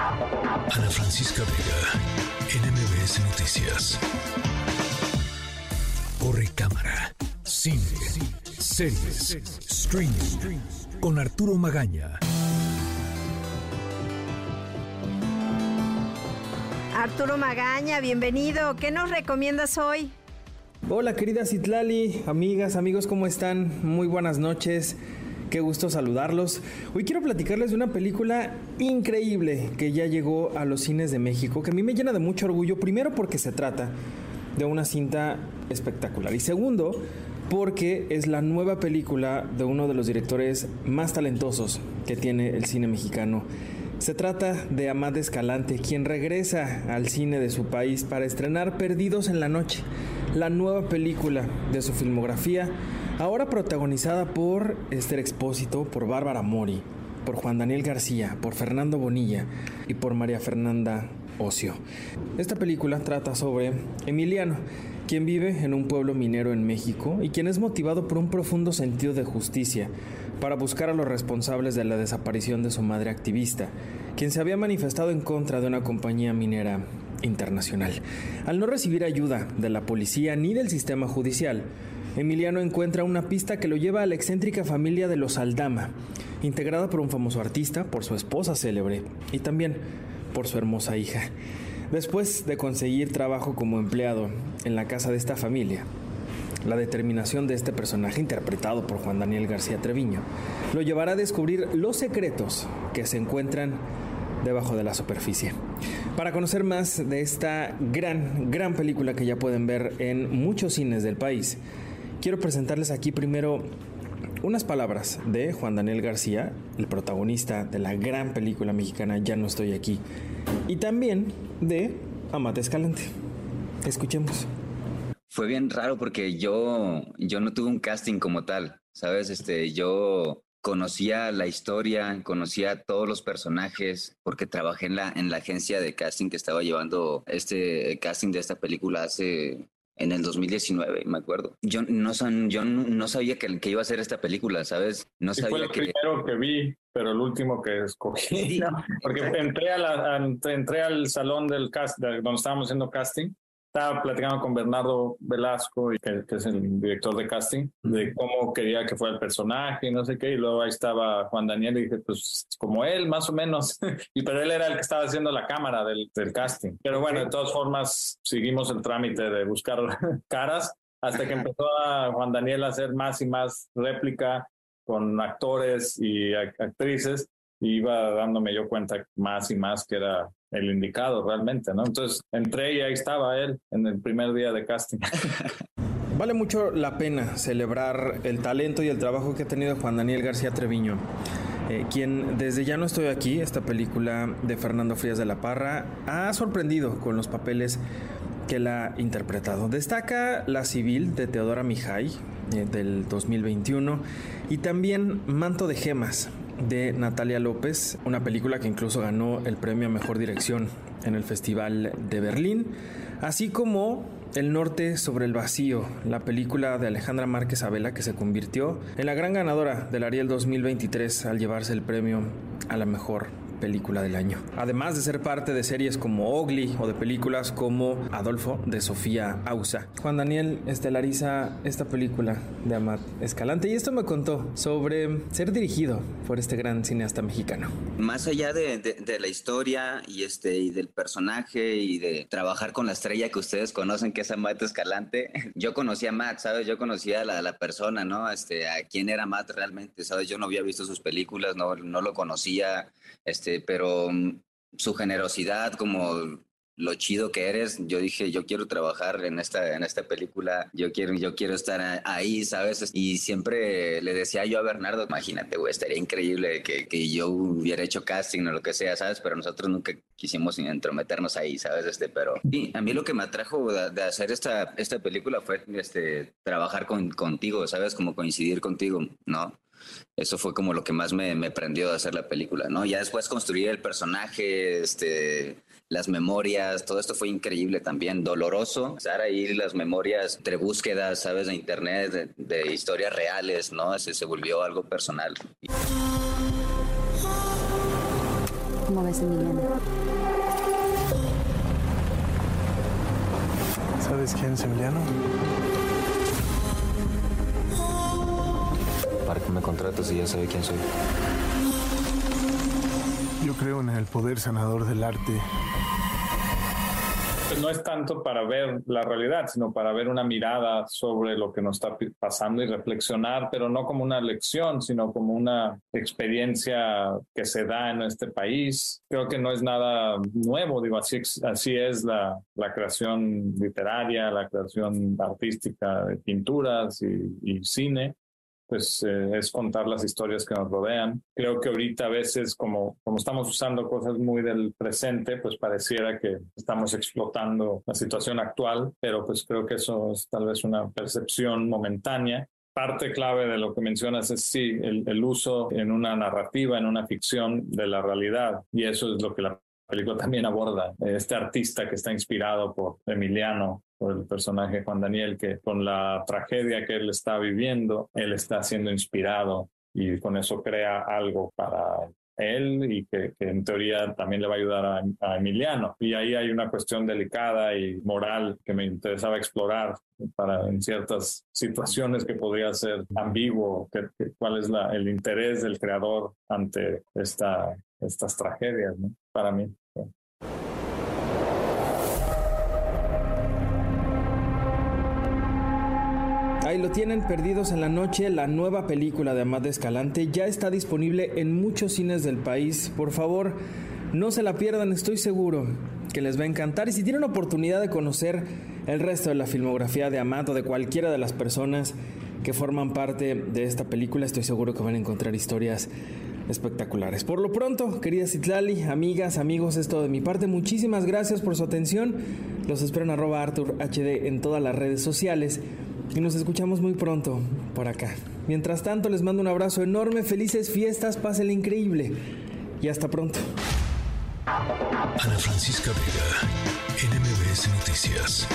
Ana Francisca Vega, NMBS Noticias. Corre cámara, cine, series, streaming, con Arturo Magaña. Arturo Magaña, bienvenido. ¿Qué nos recomiendas hoy? Hola querida Citlali, amigas, amigos, ¿cómo están? Muy buenas noches. Qué gusto saludarlos. Hoy quiero platicarles de una película increíble que ya llegó a los cines de México, que a mí me llena de mucho orgullo, primero porque se trata de una cinta espectacular y segundo porque es la nueva película de uno de los directores más talentosos que tiene el cine mexicano. Se trata de Amad Escalante, quien regresa al cine de su país para estrenar Perdidos en la Noche, la nueva película de su filmografía ahora protagonizada por Esther Expósito, por Bárbara Mori, por Juan Daniel García, por Fernando Bonilla y por María Fernanda Ocio. Esta película trata sobre Emiliano, quien vive en un pueblo minero en México y quien es motivado por un profundo sentido de justicia para buscar a los responsables de la desaparición de su madre activista, quien se había manifestado en contra de una compañía minera internacional. Al no recibir ayuda de la policía ni del sistema judicial, Emiliano encuentra una pista que lo lleva a la excéntrica familia de los Aldama, integrada por un famoso artista, por su esposa célebre y también por su hermosa hija. Después de conseguir trabajo como empleado en la casa de esta familia, la determinación de este personaje interpretado por Juan Daniel García Treviño lo llevará a descubrir los secretos que se encuentran debajo de la superficie. Para conocer más de esta gran, gran película que ya pueden ver en muchos cines del país, quiero presentarles aquí primero unas palabras de Juan Daniel García, el protagonista de la gran película mexicana Ya no estoy aquí, y también de Amate Escalante. Escuchemos. Fue bien raro porque yo, yo no tuve un casting como tal, ¿sabes? Este, yo conocía la historia, conocía todos los personajes, porque trabajé en la, en la agencia de casting que estaba llevando este casting de esta película hace en el 2019, me acuerdo. Yo no, son, yo no sabía que, que iba a ser esta película, ¿sabes? No sabía fue el primero que vi, pero el último que escogí. Porque entré, a entré al salón del cast, donde estábamos haciendo casting estaba platicando con Bernardo Velasco, que, que, es el director de casting, de cómo quería que fuera el personaje y no sé qué. Y luego ahí estaba Juan Daniel y dije, pues como él, más o menos. y pero él era el que estaba haciendo la cámara del, del casting. Pero bueno, de todas formas, seguimos el trámite de buscar caras hasta que empezó a Juan Daniel a hacer más y más réplica con actores y actrices. Y iba dándome yo cuenta más y más que era el indicado realmente, ¿no? Entonces entré y ahí estaba él en el primer día de casting. Vale mucho la pena celebrar el talento y el trabajo que ha tenido Juan Daniel García Treviño. Eh, quien desde Ya no estoy aquí, esta película de Fernando Frías de la Parra, ha sorprendido con los papeles que la ha interpretado. Destaca La Civil de Teodora Mijay eh, del 2021 y también Manto de Gemas de Natalia López, una película que incluso ganó el premio a Mejor Dirección en el Festival de Berlín, así como El Norte sobre el Vacío, la película de Alejandra Márquez Abela que se convirtió en la gran ganadora del Ariel 2023 al llevarse el premio a la mejor película del año. Además de ser parte de series como Ogly o de películas como Adolfo de Sofía Ausa. Juan Daniel estelariza esta película de Amat Escalante y esto me contó sobre ser dirigido por este gran cineasta mexicano. Más allá de, la historia y, este, y del personaje y de trabajar con la estrella que ustedes conocen, que es Amat Escalante, yo conocí a Matt, ¿sabes? Yo conocía a la, la persona, ¿no? Este, a quién era Matt realmente, ¿sabes? Yo no había visto sus películas, no, no lo conocía, este, pero mm, su generosidad, como lo chido que eres, yo dije, yo quiero trabajar en esta, en esta película, yo quiero, yo quiero estar ahí, ¿sabes? Y siempre le decía yo a Bernardo, imagínate, güey, estaría increíble que, que, yo hubiera hecho casting o lo que sea, ¿sabes? Pero nosotros nunca quisimos entrometernos ahí, ¿sabes? Este, pero y a mí lo que me atrajo de, hacer esta, esta película fue este, trabajar con, contigo, ¿sabes? Como coincidir contigo, ¿no? Eso fue como lo que más me, me prendió de hacer la película, ¿no? Ya después construir el personaje, este, las memorias, todo esto fue increíble también, doloroso. Usar ahí las memorias entre búsquedas, ¿sabes? De internet, de, historias reales, ¿no? Ese se volvió algo personal. ¿Cómo ves, Emiliano? ¿Sabes quién es Emiliano? ¿Para qué me contratas si ya sabe quién soy? Yo creo en el poder sanador del arte no es tanto para ver la realidad, sino para ver una mirada sobre lo que nos está pasando y reflexionar, pero no como una lección, sino como una experiencia que se da en este país. Creo que no es nada nuevo, digo, así, así es la, la creación literaria, la creación artística de pinturas y, y cine pues eh, es contar las historias que nos rodean. Creo que ahorita a veces como, como estamos usando cosas muy del presente, pues pareciera que estamos explotando la situación actual, pero pues creo que eso es tal vez una percepción momentánea. Parte clave de lo que mencionas es sí, el, el uso en una narrativa, en una ficción de la realidad, y eso es lo que la película también aborda. Este artista que está inspirado por Emiliano, por el personaje Juan Daniel, que con la tragedia que él está viviendo, él está siendo inspirado y con eso crea algo para él y que, en teoría también le va a ayudar a, Emiliano. Y ahí hay una cuestión delicada y moral que me interesaba explorar para en ciertas situaciones que podría ser ambiguo, cuál es el interés del creador ante esta, estas tragedias. Para mí. Ahí lo tienen, Perdidos en la Noche, la nueva película de Amad Escalante. Ya está disponible en muchos cines del país. Por favor, no se la pierdan, estoy seguro que les va a encantar. Y si tienen oportunidad de conocer el resto de la filmografía de Amad o de cualquiera de las personas que forman parte de esta película, estoy seguro que van a encontrar historias espectaculares. Por lo pronto, querida Citlali, amigas, amigos, esto de mi parte. Muchísimas gracias por su atención. Los espero en arroba Arthur HD en todas las redes sociales y nos escuchamos muy pronto por acá. Mientras tanto, les mando un abrazo enorme, felices fiestas, pásenle increíble y hasta pronto. Ana Francisca Vega, NMBS Noticias.